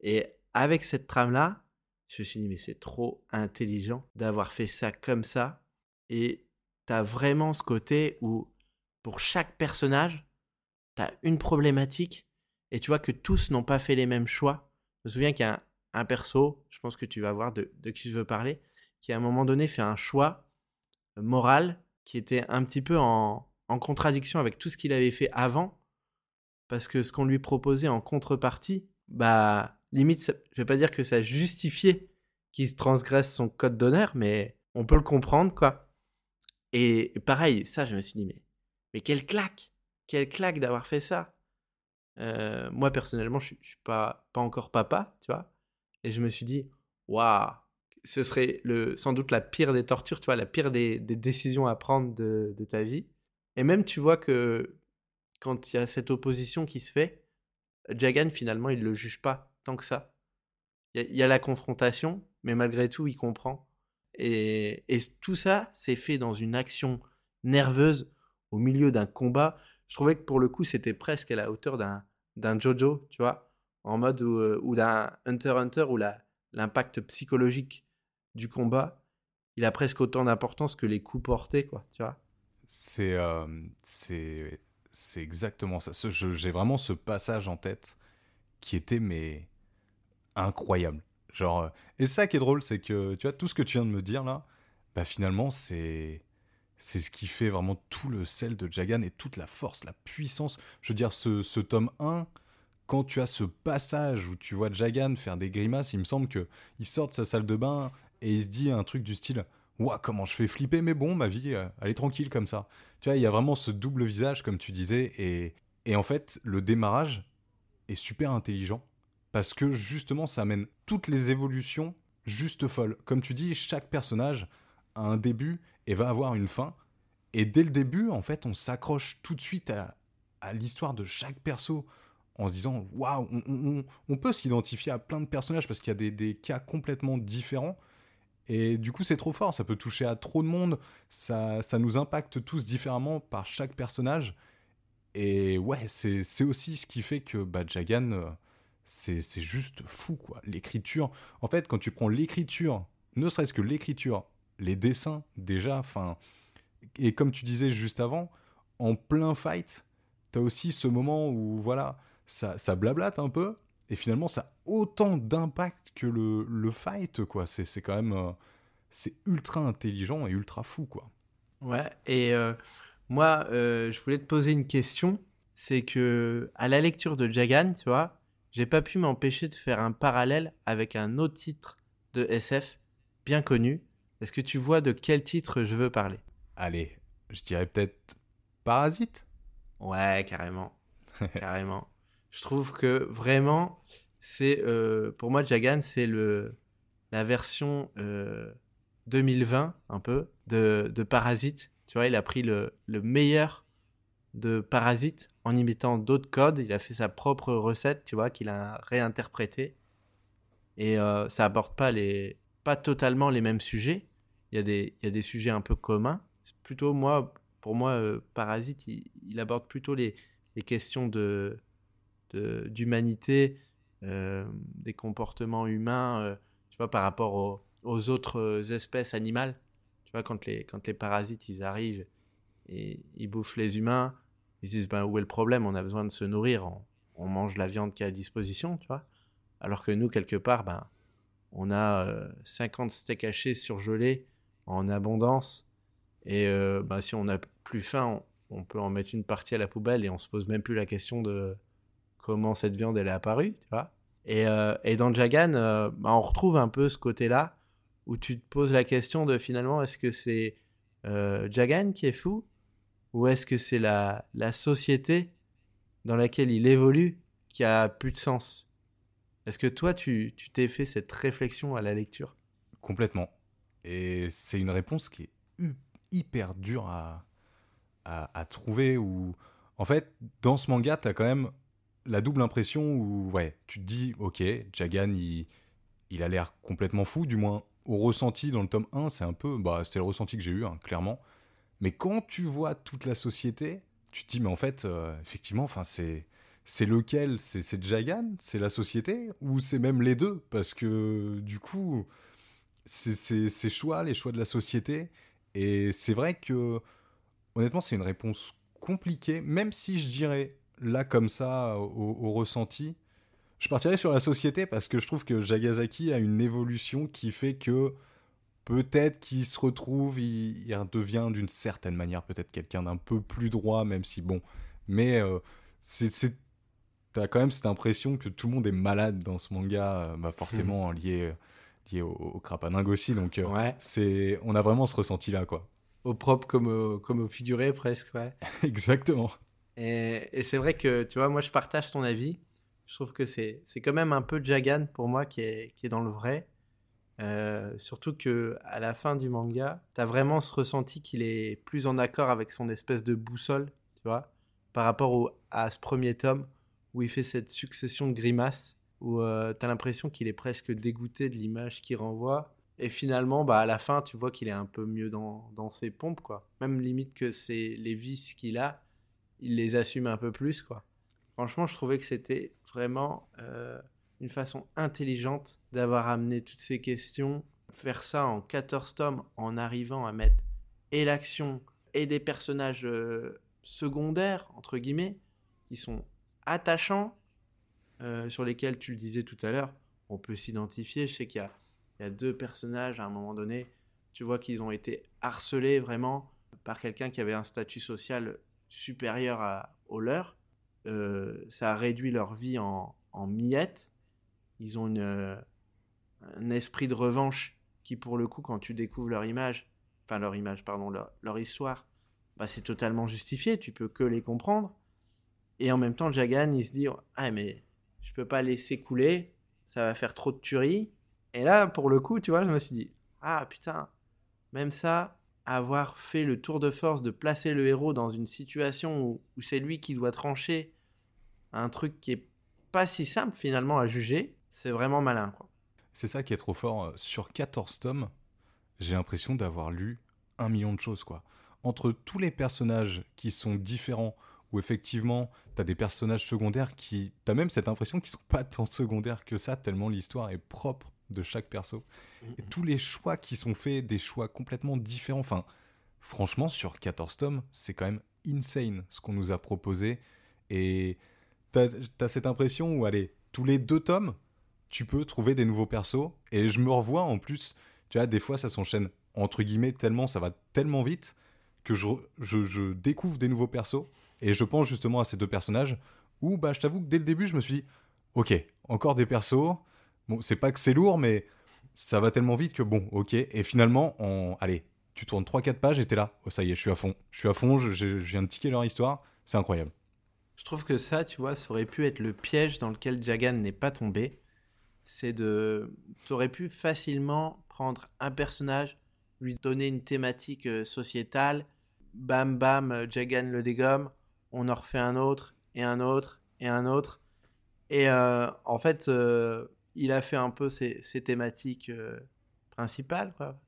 Et avec cette trame-là, je me suis dit, mais c'est trop intelligent d'avoir fait ça comme ça. Et t'as vraiment ce côté où, pour chaque personnage, t'as une problématique. Et tu vois que tous n'ont pas fait les mêmes choix. Je me souviens qu'il y a un, perso, je pense que tu vas voir de, qui je veux parler, qui à un moment donné fait un choix moral qui était un petit peu en, en contradiction avec tout ce qu'il avait fait avant, parce que ce qu'on lui proposait en contrepartie, bah, limite, je je vais pas dire que ça justifiait qu'il transgresse son code d'honneur, mais on peut le comprendre, quoi. Et pareil, ça, je me suis dit, mais, mais quelle claque Quelle claque d'avoir fait ça euh, Moi, personnellement, je, ne suis pas, pas encore papa, tu vois. Et je me suis dit, waouh, ce serait le, sans doute la pire des tortures, tu vois, la pire des, décisions à prendre de, de ta vie. Et même, tu vois que quand il y a cette opposition qui se fait, Jagan, finalement, il ne le juge pas que ça. Il y, a la confrontation, mais malgré tout, il comprend. Et, tout ça, c'est fait dans une action nerveuse au milieu d'un combat. Je trouvais que pour le coup, c'était presque à la hauteur d'un Jojo, tu vois, en mode ou, euh, ou d'un Hunter Hunter où l'impact psychologique du combat, il a presque autant d'importance que les coups portés, quoi, tu vois. C'est euh, c'est exactement ça. J'ai vraiment ce passage en tête qui était mais incroyable. Genre euh, et ça qui est drôle, c'est que tu vois tout ce que tu viens de me dire là, bah finalement c'est c'est ce qui fait vraiment tout le sel de Jagan et toute la force, la puissance. Je veux dire ce, ce tome 1 quand tu as ce passage où tu vois Jagan faire des grimaces, il me semble que il sort de sa salle de bain et il se dit un truc du style Ouah, comment je fais flipper, mais bon, ma vie, euh, elle est tranquille comme ça. Tu vois, il y a vraiment ce double visage, comme tu disais, et, et en fait, le démarrage est super intelligent, parce que justement, ça amène toutes les évolutions juste folles. Comme tu dis, chaque personnage a un début et va avoir une fin, et dès le début, en fait, on s'accroche tout de suite à, l'histoire de chaque perso en se disant waouh, on, on, peut s'identifier à plein de personnages parce qu'il y a des, des, cas complètement différents et du coup, c'est trop fort, ça peut toucher à trop de monde, ça, ça nous impacte tous différemment par chaque personnage. Et ouais, c'est aussi ce qui fait que bah, Jagan, euh, c'est juste fou, quoi. L'écriture, en fait, quand tu prends l'écriture, ne serait-ce que l'écriture, les dessins, déjà, enfin. Et comme tu disais juste avant, en plein fight, t'as aussi ce moment où, voilà, ça, ça blablate un peu, et finalement, ça a autant d'impact que le, le, fight, quoi. C'est quand même. Euh, c'est ultra intelligent et ultra fou, quoi. Ouais, et euh, moi, euh, je voulais te poser une question. c'est que à la lecture de Jagan, tu vois, j'ai pas pu m'empêcher de faire un parallèle avec un autre titre de SF bien connu. Est-ce que tu vois de quel titre je veux parler? Allez, je dirais peut-être Parasite? Ouais, carrément. carrément. Je trouve que vraiment, c'est euh, pour moi Jagan, c'est le la version 2020 euh, un peu de, de, Parasite. Tu vois, il a pris le, le meilleur de Parasite en imitant d'autres codes. Il a fait sa propre recette, tu vois, qu'il a réinterprété. Et euh, ça aborde pas les pas totalement les mêmes sujets. Il y a des il y a des sujets un peu communs. Plutôt moi pour moi euh, Parasite, il, aborde plutôt les, les questions de d'humanité, euh, des comportements humains, tu vois, par rapport aux, aux, autres espèces animales. Tu vois, quand les, quand les parasites, ils arrivent et ils bouffent les humains, ils disent ben, où est le problème? On a besoin de se nourrir, on, mange la viande qui est à disposition, tu vois. Alors que nous, quelque part, ben, on a 50 euh, steaks hachés surgelés en abondance. Et euh, ben, si on n'a plus faim, on, peut en mettre une partie à la poubelle et on se pose même plus la question de comment cette viande elle est apparue, tu vois. Et, euh, et, dans Jagan, ben, on retrouve un peu ce côté-là où tu te poses la question de finalement est-ce que c'est Jagan qui est fou ou est-ce que c'est la, la société dans laquelle il évolue qui a plus de sens? Est-ce que toi, tu t'es fait cette réflexion à la lecture? Complètement. Et c'est une réponse qui est hyper dure à, à, trouver. Ou En fait, dans ce manga, tu as quand même la double impression où ouais, tu te dis, ok, Jagan, il, il a l'air complètement fou, du moins au ressenti dans le tome 1, c'est un peu, bah, c'est le ressenti que j'ai eu, hein, clairement. Mais quand tu vois toute la société, tu te dis, mais en fait, euh, effectivement, enfin, c'est. C'est lequel? C'est Jagan C'est la société? Ou c'est même les deux? Parce que du coup, c'est ces choix, les choix de la société. Et c'est vrai que, honnêtement, c'est une réponse compliquée, même si je dirais, là, comme ça, au, au ressenti, je partirais sur la société parce que je trouve que Jagasaki a une évolution qui fait que peut-être qu'il se retrouve, il, devient d'une certaine manière peut-être quelqu'un d'un peu plus droit, même si bon. Mais euh, c'est, t'as quand même cette impression que tout le monde est malade dans ce manga, euh, bah forcément lié, lié au, au aussi. Donc euh, c'est, on a vraiment ce ressenti-là, quoi. Au propre comme au, comme au figuré presque, ouais. Exactement. Et, et c'est vrai que, tu vois, moi je partage ton avis. Je trouve que c'est, c'est quand même un peu Jagan pour moi qui est, qui est dans le vrai. Euh, surtout que à la fin du manga, t'as vraiment ce ressenti qu'il est plus en accord avec son espèce de boussole, tu vois, par rapport au, à ce premier tome où il fait cette succession de grimaces, où euh, t'as l'impression qu'il est presque dégoûté de l'image qu'il renvoie. Et finalement, bah, à la fin, tu vois qu'il est un peu mieux dans, dans ses pompes, quoi. Même limite que c'est les vices qu'il a, il les assume un peu plus, quoi. Franchement, je trouvais que c'était vraiment euh, une façon intelligente d'avoir amené toutes ces questions, faire ça en 14 tomes en arrivant à mettre et l'action et des personnages euh, secondaires, entre guillemets, qui sont attachants, euh, sur lesquels tu le disais tout à l'heure, on peut s'identifier. Je sais qu'il y, y a, deux personnages à un moment donné, tu vois qu'ils ont été harcelés vraiment par quelqu'un qui avait un statut social supérieur à, au leur. Euh, ça a réduit leur vie en, en miettes ils ont une, euh, un esprit de revanche qui, pour le coup, quand tu découvres leur image, enfin leur image, pardon, leur, histoire, bah, c'est totalement justifié, tu peux que les comprendre. Et en même temps, Jagan, il se dit Ah, mais je peux pas laisser couler, ça va faire trop de tueries. Et là, pour le coup, tu vois, je me suis dit Ah, putain, même ça, avoir fait le tour de force de placer le héros dans une situation où, où c'est lui qui doit trancher un truc qui est pas si simple finalement à juger, c'est vraiment malin, quoi. C'est ça qui est trop fort. Euh, sur 14 tomes, j'ai l'impression d'avoir lu un million de choses, quoi. Entre tous les personnages qui sont différents, où effectivement, t'as des personnages secondaires qui. T'as même cette impression qu'ils sont pas tant secondaires que ça, tellement l'histoire est propre de chaque perso. Et tous les choix qui sont faits, des choix complètement différents. Enfin, franchement, sur 14 tomes, c'est quand même insane ce qu'on nous a proposé. Et t'as as cette impression où, allez, tous les deux tomes, tu peux trouver des nouveaux persos. Et je me revois en plus, tu vois, des fois ça s'enchaîne entre guillemets tellement, ça va tellement vite que je, découvre des nouveaux persos. Et je pense justement à ces deux personnages où, bah, je t'avoue que dès le début, je me suis dit, ok, encore des persos. Bon, c'est pas que c'est lourd, mais ça va tellement vite que bon, ok. Et finalement, on... allez, tu tournes 3-4 pages et t'es là. Oh, ça y est, je suis à fond. Je suis à fond, je, je, je viens de ticker leur histoire. C'est incroyable. Je trouve que ça, tu vois, ça aurait pu être le piège dans lequel Jagan n'est pas tombé. C'est de. Tu aurais pu facilement prendre un personnage, lui donner une thématique euh, sociétale, bam bam, euh, Jagan le dégomme, on en refait un autre, et un autre, et un autre. Et euh, en fait, il a fait un peu ses, thématiques principales, quoi.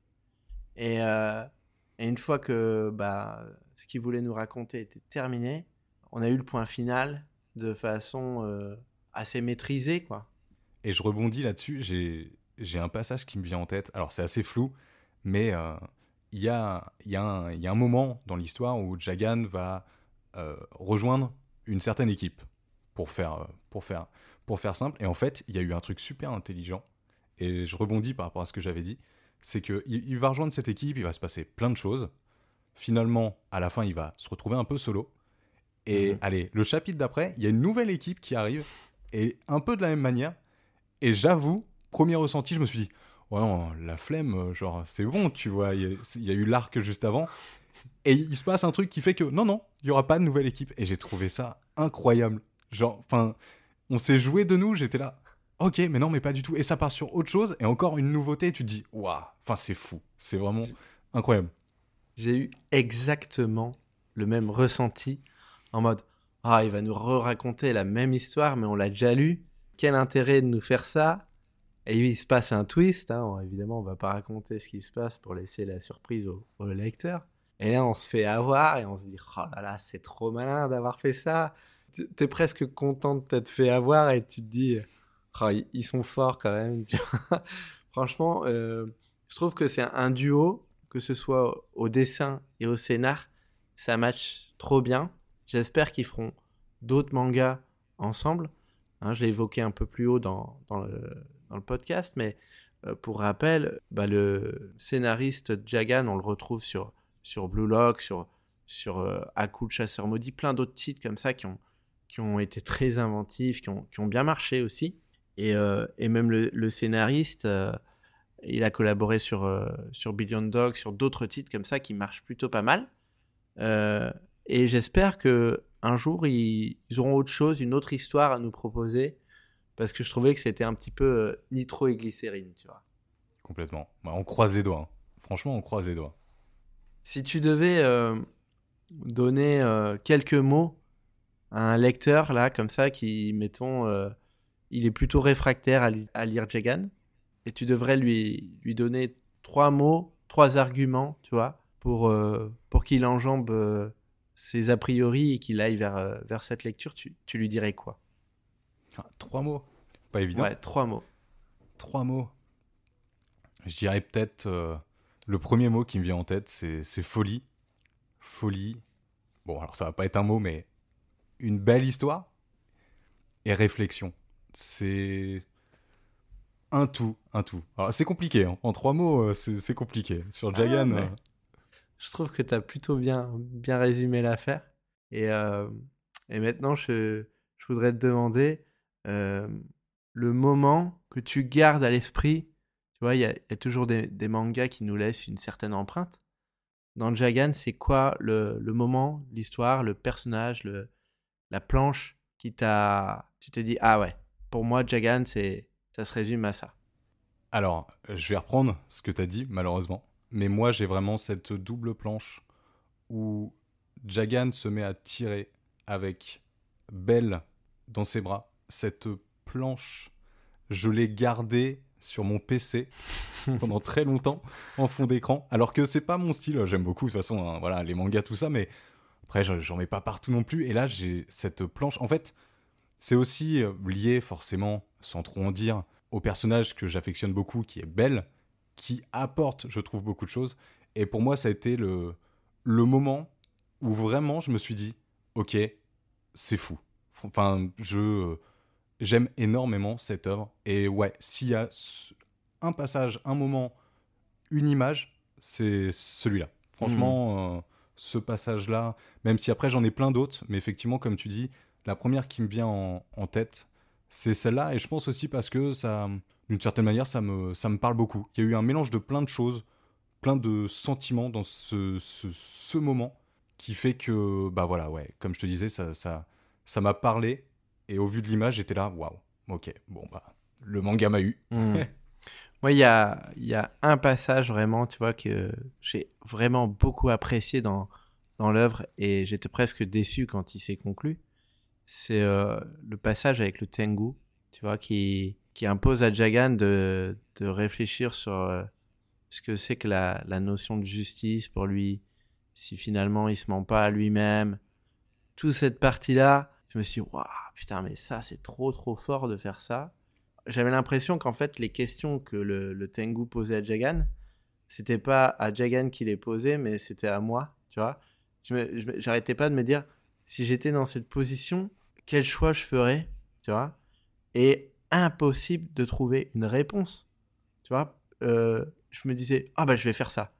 Et, et une fois que bah, ce qu'il voulait nous raconter était terminé, on a eu le point final de façon assez maîtrisée, quoi. Et je rebondis là-dessus, j'ai un passage qui me vient en tête. Alors c'est assez flou, mais euh, il y, a, il y, a un- il y a un moment dans l'histoire où Jagan va euh, rejoindre une certaine équipe, pour faire, pour, faire, pour faire simple. Et en fait, il y a eu un truc super intelligent, et je rebondis par rapport à ce que j'avais dit, c'est qu'il il va rejoindre cette équipe, il va se passer plein de choses. Finalement, à la fin, il va se retrouver un peu solo. Et Mhm. allez, le chapitre d'après, il y a une nouvelle équipe qui arrive, et un peu de la même manière. Et j'avoue, premier ressenti, je me suis dit, ouais, la flemme, euh, genre, c'est bon, tu vois, il y, a- eu l'arc juste avant. Et il se passe un truc qui fait que, non, non, il y aura pas de nouvelle équipe. Et j'ai trouvé ça incroyable. Genre, enfin, on s'est joué de nous, j'étais là, ok, mais non, mais pas du tout. Et ça part sur autre chose, et encore une nouveauté, et tu te dis, waouh, enfin, c'est fou. C'est vraiment incroyable. J'ai eu exactement le même ressenti en mode Ah, il va nous re-raconter la même histoire, mais on l'a déjà lu. Quel intérêt de nous faire ça? Et il se passe un twist. hein. Évidemment, on va pas raconter ce qui se passe pour laisser la surprise au, lecteur. Et là, on se fait avoir et on se dit Oh là là, c'est trop malin d'avoir fait ça. T'es presque content de t'être fait avoir et tu te dis Oh, ils- sont forts quand même. Franchement, euh, je trouve que c'est un duo que ce soit au dessin et au scénar, ça match trop bien. J'espère qu'ils feront d'autres mangas ensemble. Hein, je l'ai évoqué un peu plus haut dans, le, podcast, mais euh, pour rappel, bah, le scénariste Jagan, on le retrouve sur, sur Blue Lock, sur, sur euh, le chasseur maudit, plein d'autres titres comme ça qui ont, qui ont été très inventifs, qui ont, qui ont bien marché aussi. Et, euh, et même le, le scénariste, euh, il a collaboré sur, sur Billion Dog, sur d'autres titres comme ça qui marchent plutôt pas mal. Et j'espère que un jour ils, ils auront autre chose, une autre histoire à nous proposer, parce que je trouvais que c'était un petit peu euh, nitro et glycérine, tu vois. Complètement. Bah, on croise les doigts. hein. Franchement, on croise les doigts. Si tu devais euh, donner euh, quelques mots à un lecteur là, comme ça, qui mettons, il est plutôt réfractaire à, li- à lire Jagan, et tu devrais lui, lui donner trois mots, trois arguments, tu vois, pour, pour qu'il enjambe ses a priori et qu'il aille vers, euh, vers cette lecture, tu, tu lui dirais quoi? Ah, trois mots. Pas évident. Ouais, trois mots. Trois mots. Je dirais peut-être euh, le premier mot qui me vient en tête, c'est c'est folie. Folie. Bon, alors ça va pas être un mot, mais une belle histoire et réflexion. C'est un tout, un tout. Alors c'est compliqué, hein. en trois mots, euh, c'est compliqué. Sur Jagan, mais- euh, Je trouve que tu as plutôt bien, bien résumé l'affaire. Et, euh, et maintenant, je, je voudrais te demander euh, le moment que tu gardes à l'esprit. Tu vois, il y, a toujours des, mangas qui nous laissent une certaine empreinte. Dans Jagan, c'est quoi le, le moment, l'histoire, le personnage, le, la planche qui t'a. Tu t'es dit, ah ouais, pour moi, Jagan, ça se résume à ça. Alors, je vais reprendre ce que tu as dit, malheureusement. Mais moi, j'ai vraiment cette double planche où Jagan se met à tirer avec Belle dans ses bras. Cette planche, je l'ai gardée sur mon PC pendant très longtemps en fond d'écran. Alors que c'est pas mon style, j'aime beaucoup de toute façon, hein, voilà, les mangas, tout ça, mais après, j'en- mets pas partout non plus. Et là, j'ai cette planche. En fait, c'est aussi euh, lié, forcément, sans trop en dire, au personnage que j'affectionne beaucoup, qui est Belle, qui apporte, je trouve, beaucoup de choses. Et pour moi, ça a été le, le moment où vraiment je me suis dit, ok, c'est fou. Enfin, je j'aime énormément cette œuvre. Et ouais, s'il y a un passage, un moment, une image, c'est celui-là. Franchement, euh, ce passage-là, même si après j'en ai plein d'autres, mais effectivement, comme tu dis, la première qui me vient en, tête, c'est celle-là, et je pense aussi parce que ça, d'une certaine manière, ça me, ça me parle beaucoup. Il y a eu un mélange de plein de choses, plein de sentiments dans ce, ce, moment, qui fait que, bah voilà, ouais, comme je te disais, ça, ça, ça m'a parlé, et au vu de l'image, j'étais là, waouh, ok, bon bah, le manga m'a eu. Hmm. Moi, il y a, y a un passage vraiment, tu vois, que j'ai vraiment beaucoup apprécié dans, dans l'œuvre et j'étais presque déçu quand il s'est conclu. C'est euh, le passage avec le Tengu, tu vois, qui, qui impose à Jagan de, de réfléchir sur euh, ce que c'est que la, la, notion de justice pour lui, si finalement il se ment pas à lui-même. Toute cette partie-là, je me suis dit, waouh, putain, mais ça, c'est trop, trop fort de faire ça j'avais l'impression qu'en fait, les questions que le, Tengu posait à Jagan, c'était pas à Jagan qu'il les posait, mais c'était à moi, tu vois. J'arrêtais pas de me dire, si j'étais dans cette position, quel choix je ferais, tu vois. Et impossible de trouver une réponse, tu vois. Euh, je me disais, ah bah je vais faire ça.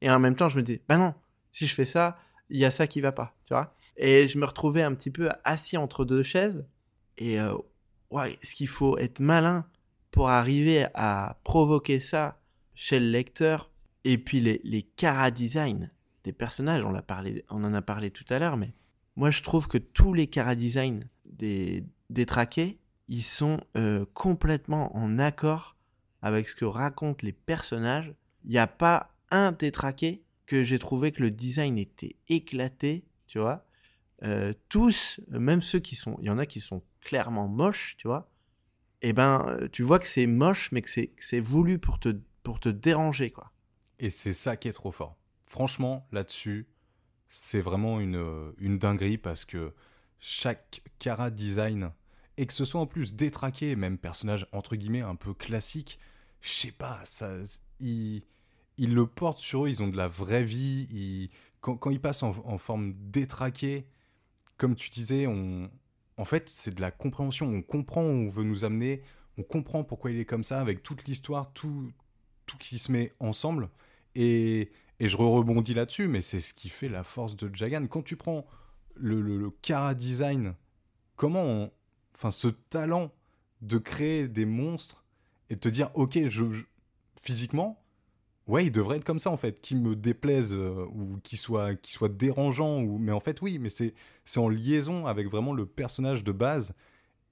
Et en même temps, je me dis, bah non, si je fais ça, il y a ça qui va pas, tu vois. Et je me retrouvais un petit peu assis entre deux chaises. Et euh, ouais, ce qu'il faut être malin pour arriver à provoquer ça chez le lecteur. Et puis les, les cara design des personnages, on, parlé, on en a parlé tout à l'heure, mais moi je trouve que tous les cara design des, des traqués, ils sont euh, complètement en accord avec ce que racontent les personnages. Il n'y a pas un détraqué que j'ai trouvé que le design était éclaté, tu vois. Euh, tous, même ceux qui sont, il y en a qui sont clairement moche, tu vois, eh ben, euh, tu vois que c'est moche, mais que c'est voulu pour te, pour te déranger, quoi. Et c'est ça qui est trop fort. Franchement, là-dessus, c'est vraiment une, une dinguerie parce que chaque cara design, et que ce soit en plus détraqué, même personnage entre guillemets un peu classique, je sais pas, ça, ils, ils, le portent sur eux, ils ont de la vraie vie, quand, quand, ils passent en, forme détraquée, comme tu disais, en fait, c'est de la compréhension. On comprend où on veut nous amener, on comprend pourquoi il est comme ça, avec toute l'histoire, tout, tout qui se met ensemble. Et, je rebondis là-dessus, mais c'est ce qui fait la force de Jagan. Quand tu prends le, le, Cara Design, comment on, Enfin, ce talent de créer des monstres et de te dire, ok, je, physiquement, ouais, il devrait être comme ça en fait, qui me déplaise euh, ou qui soit, qui soit dérangeant, ou... mais en fait, oui, mais c'est en liaison avec vraiment le personnage de base,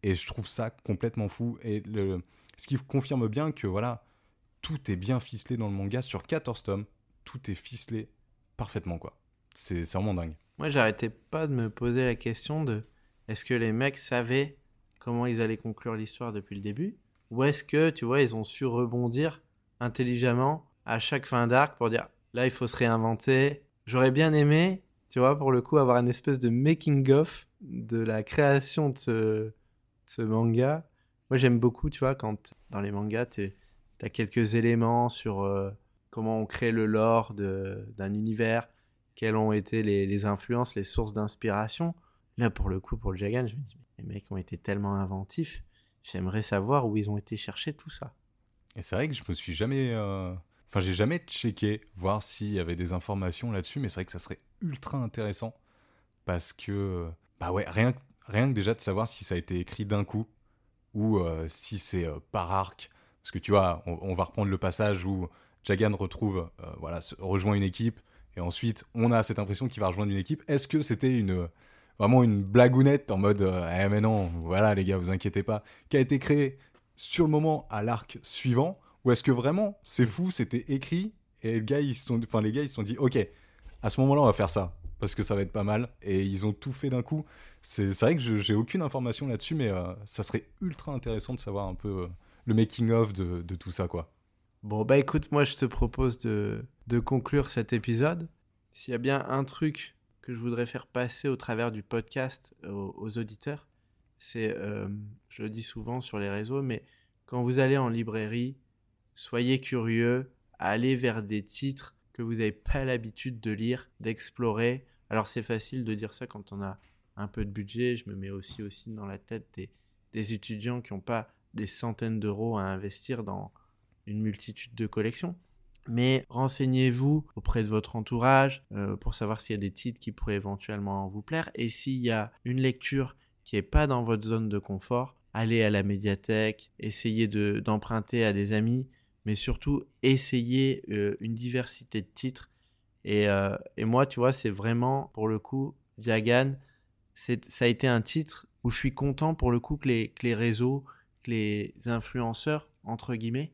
et je trouve ça complètement fou. Et le... ce qui confirme bien que voilà, tout est bien ficelé dans le manga, sur 14 tomes, tout est ficelé parfaitement, quoi. C'est vraiment dingue. Moi, j'arrêtais pas de me poser la question de est-ce que les mecs savaient comment ils allaient conclure l'histoire depuis le début Ou est-ce que, tu vois, ils ont su rebondir intelligemment à chaque fin d'arc pour dire là il faut se réinventer. J'aurais bien aimé, tu vois, pour le coup, avoir une espèce de making-of de la création de ce, manga. Moi j'aime beaucoup, tu vois, quand dans les mangas, tu as quelques éléments sur euh, comment on crée le lore d'un univers, quelles ont été les, les influences, les sources d'inspiration. Là, pour le coup, pour le Jagan, je me dis, les mecs ont été tellement inventifs, j'aimerais savoir où ils ont été chercher tout ça. Et c'est vrai que je me suis jamais. Euh, Enfin, j'ai jamais checké, voir s'il y avait des informations là-dessus, mais c'est vrai que ça serait ultra intéressant. Parce que, bah ouais, rien, rien que déjà de savoir si ça a été écrit d'un coup, ou euh, si c'est euh, par arc. Parce que tu vois, on, va reprendre le passage où Jagan retrouve, voilà, rejoint une équipe, et ensuite on a cette impression qu'il va rejoindre une équipe. Est-ce que c'était une vraiment une blagounette en mode eh mais non, voilà les gars, vous inquiétez pas, qui a été créée sur le moment à l'arc suivant ou est-ce que vraiment, c'est fou, c'était écrit et les gars, ils sont, enfin les gars, ils se sont dit, ok, à ce moment-là, on va faire ça parce que ça va être pas mal et ils ont tout fait d'un coup. C'est vrai que j'ai aucune information là-dessus, mais euh, ça serait ultra intéressant de savoir un peu euh, le making of de, de, tout ça, quoi. Bon bah écoute, moi je te propose de, de conclure cet épisode. S'il y a bien un truc que je voudrais faire passer au travers du podcast aux, auditeurs, c'est, euh, je le dis souvent sur les réseaux, mais quand vous allez en librairie, soyez curieux, allez vers des titres que vous n'avez pas l'habitude de lire, d'explorer. Alors c'est facile de dire ça quand on a un peu de budget. Je me mets aussi aussi dans la tête des, des étudiants qui n'ont pas des centaines d'euros à investir dans une multitude de collections. Mais renseignez-vous auprès de votre entourage euh, pour savoir s'il y a des titres qui pourraient éventuellement vous plaire. Et s'il y a une lecture qui n'est pas dans votre zone de confort, allez à la médiathèque, essayez d'emprunter à des amis, mais surtout essayez euh, une diversité de titres. Et, euh, et moi, tu vois, c'est vraiment, pour le coup, Diagan, ça a été un titre où je suis content pour le coup les, que les réseaux, que les influenceurs, entre guillemets,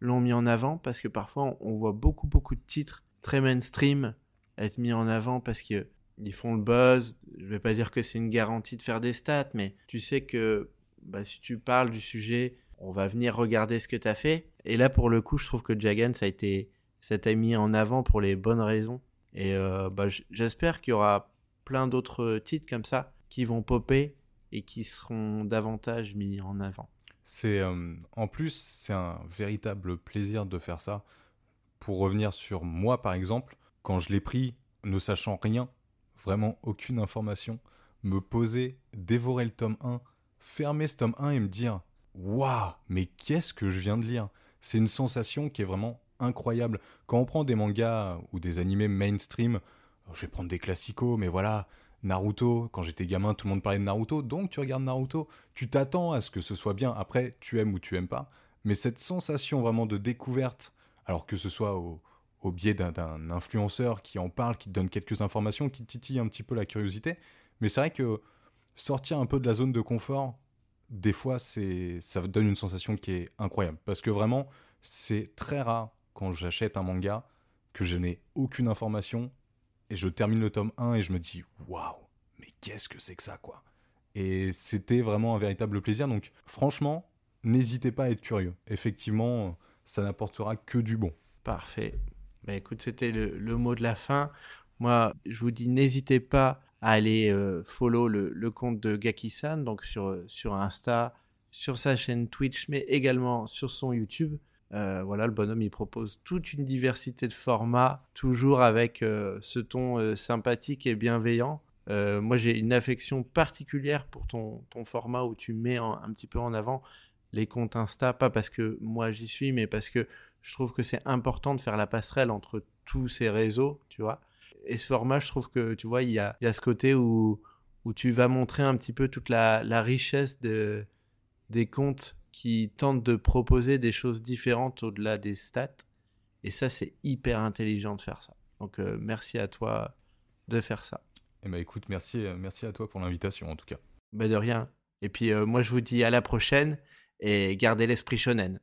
l'ont mis en avant parce que parfois on voit beaucoup beaucoup de titres très mainstream être mis en avant parce que ils font le buzz. Je vais pas dire que c'est une garantie de faire des stats, mais tu sais que bah, si tu parles du sujet, on va venir regarder ce que tu as fait. Et là, pour le coup, je trouve que Jagan, ça a été, ça t'a mis en avant pour les bonnes raisons. Et euh, bah, j'espère qu'il y aura plein d'autres titres comme ça qui vont popper et qui seront davantage mis en avant. C'est euh, en plus c'est un véritable plaisir de faire ça. Pour revenir sur moi par exemple, quand je l'ai pris, ne sachant rien, vraiment aucune information, me poser, dévorer le tome 1, fermer ce tome 1 et me dire waouh, mais qu'est-ce que je viens de lire? C'est une sensation qui est vraiment incroyable. Quand on prend des mangas ou des animés mainstream, je vais prendre des classicos, mais voilà, Naruto, quand j'étais gamin, tout le monde parlait de Naruto, donc tu regardes Naruto, tu t'attends à ce que ce soit bien. Après, tu aimes ou tu aimes pas, mais cette sensation vraiment de découverte, alors que ce soit au, biais d'un influenceur qui en parle, qui te donne quelques informations, qui titille un petit peu la curiosité, mais c'est vrai que sortir un peu de la zone de confort, des fois, c'est ça donne une sensation qui est incroyable, parce que vraiment, c'est très rare quand j'achète un manga que je n'ai aucune information et je termine le tome 1 et je me dis waouh, mais qu'est-ce que c'est que ça quoi Et c'était vraiment un véritable plaisir. Donc franchement, n'hésitez pas à être curieux. Effectivement, ça n'apportera que du bon. Parfait. Bah écoute, c'était le, mot de la fin. Moi, je vous dis, n'hésitez pas à aller euh, follow le, compte de Gaki-san, donc sur, sur Insta, sur sa chaîne Twitch, mais également sur son YouTube. Euh, voilà, le bonhomme, il propose toute une diversité de formats, toujours avec euh, ce ton euh, sympathique et bienveillant. moi, j'ai une affection particulière pour ton, ton format où tu mets un petit peu en avant les comptes Insta, pas parce que moi j'y suis, mais parce que je trouve que c'est important de faire la passerelle entre tous ces réseaux, tu vois. Et ce format, je trouve que, tu vois, il y a, y a ce côté où, où tu vas montrer un petit peu toute la, la richesse de, des comptes qui tente de proposer des choses différentes au-delà des stats. Et ça, c'est hyper intelligent de faire ça. Donc, euh, merci à toi de faire ça. Eh ben, écoute, merci, euh, merci à toi pour l'invitation, en tout cas. Bah, de rien. Et puis, euh, moi, je vous dis à la prochaine et gardez l'esprit shonen.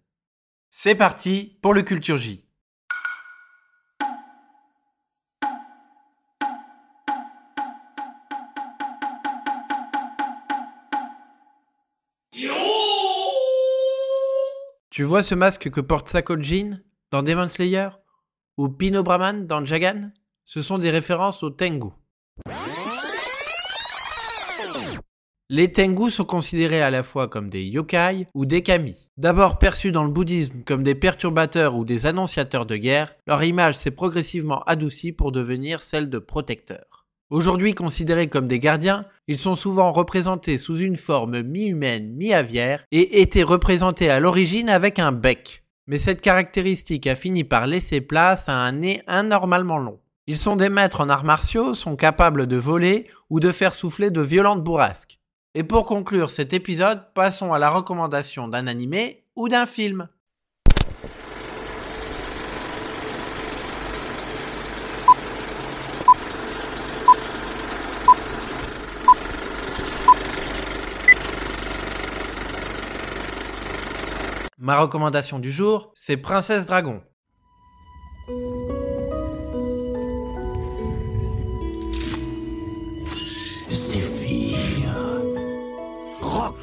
C'est parti pour le Culture J. Tu vois ce masque que porte Sakojin dans Demon Slayer ou Pino Brahman dans Jagan? Ce sont des références au Tengu. Les Tengu sont considérés à la fois comme des yokai ou des kami. D'abord perçus dans le bouddhisme comme des perturbateurs ou des annonciateurs de guerre, leur image s'est progressivement adoucie pour devenir celle de protecteurs. Aujourd'hui considérés comme des gardiens, ils sont souvent représentés sous une forme mi-humaine, mi-aviaire et étaient représentés à l'origine avec un bec. Mais cette caractéristique a fini par laisser place à un nez anormalement long. Ils sont des maîtres en arts martiaux, sont capables de voler ou de faire souffler de violentes bourrasques. Et pour conclure cet épisode, passons à la recommandation d'un animé ou d'un film. Ma recommandation du jour, c'est Princesse Dragon. Zéphyr. Rock.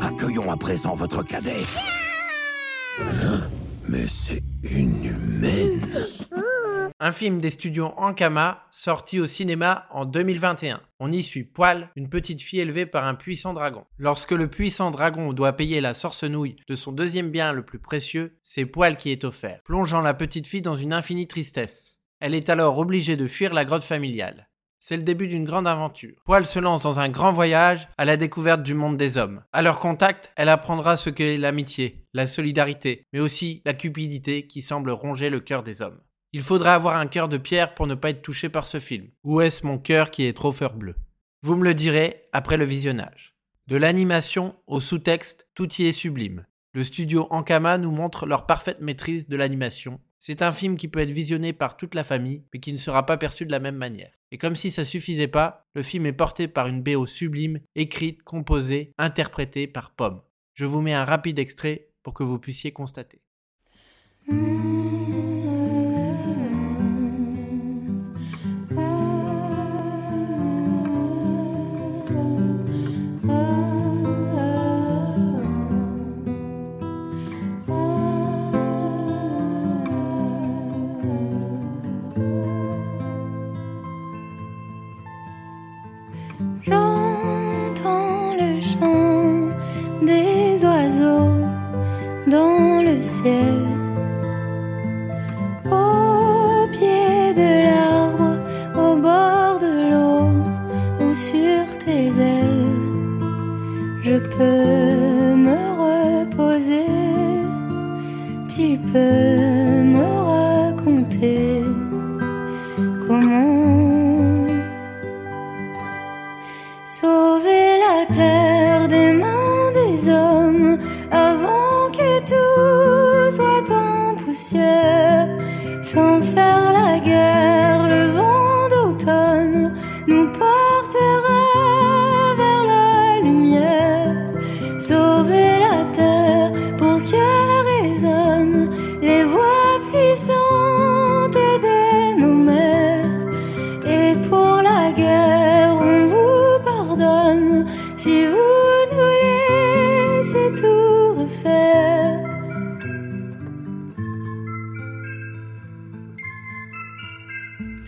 Accueillons à présent votre cadet. Mais c'est une humaine un film des studios Ankama sorti au cinéma en 2021. On y suit Poil, une petite fille élevée par un puissant dragon. Lorsque le puissant dragon doit payer la sorcenouille de son deuxième bien le plus précieux, c'est Poil qui est offert, plongeant la petite fille dans une infinie tristesse. Elle est alors obligée de fuir la grotte familiale. C'est le début d'une grande aventure. Poil se lance dans un grand voyage à la découverte du monde des hommes. À leur contact, elle apprendra ce qu'est l'amitié, la solidarité, mais aussi la cupidité qui semble ronger le cœur des hommes. Il faudrait avoir un cœur de pierre pour ne pas être touché par ce film. Où est-ce mon cœur qui est trop bleu? Vous me le direz après le visionnage. De l'animation au sous-texte, tout y est sublime. Le studio Ankama nous montre leur parfaite maîtrise de l'animation c'est un film qui peut être visionné par toute la famille, mais qui ne sera pas perçu de la même manière. Et comme si ça suffisait pas, le film est porté par une BO sublime, écrite, composée, interprétée par Pomme. Je vous mets un rapide extrait pour que vous puissiez constater. je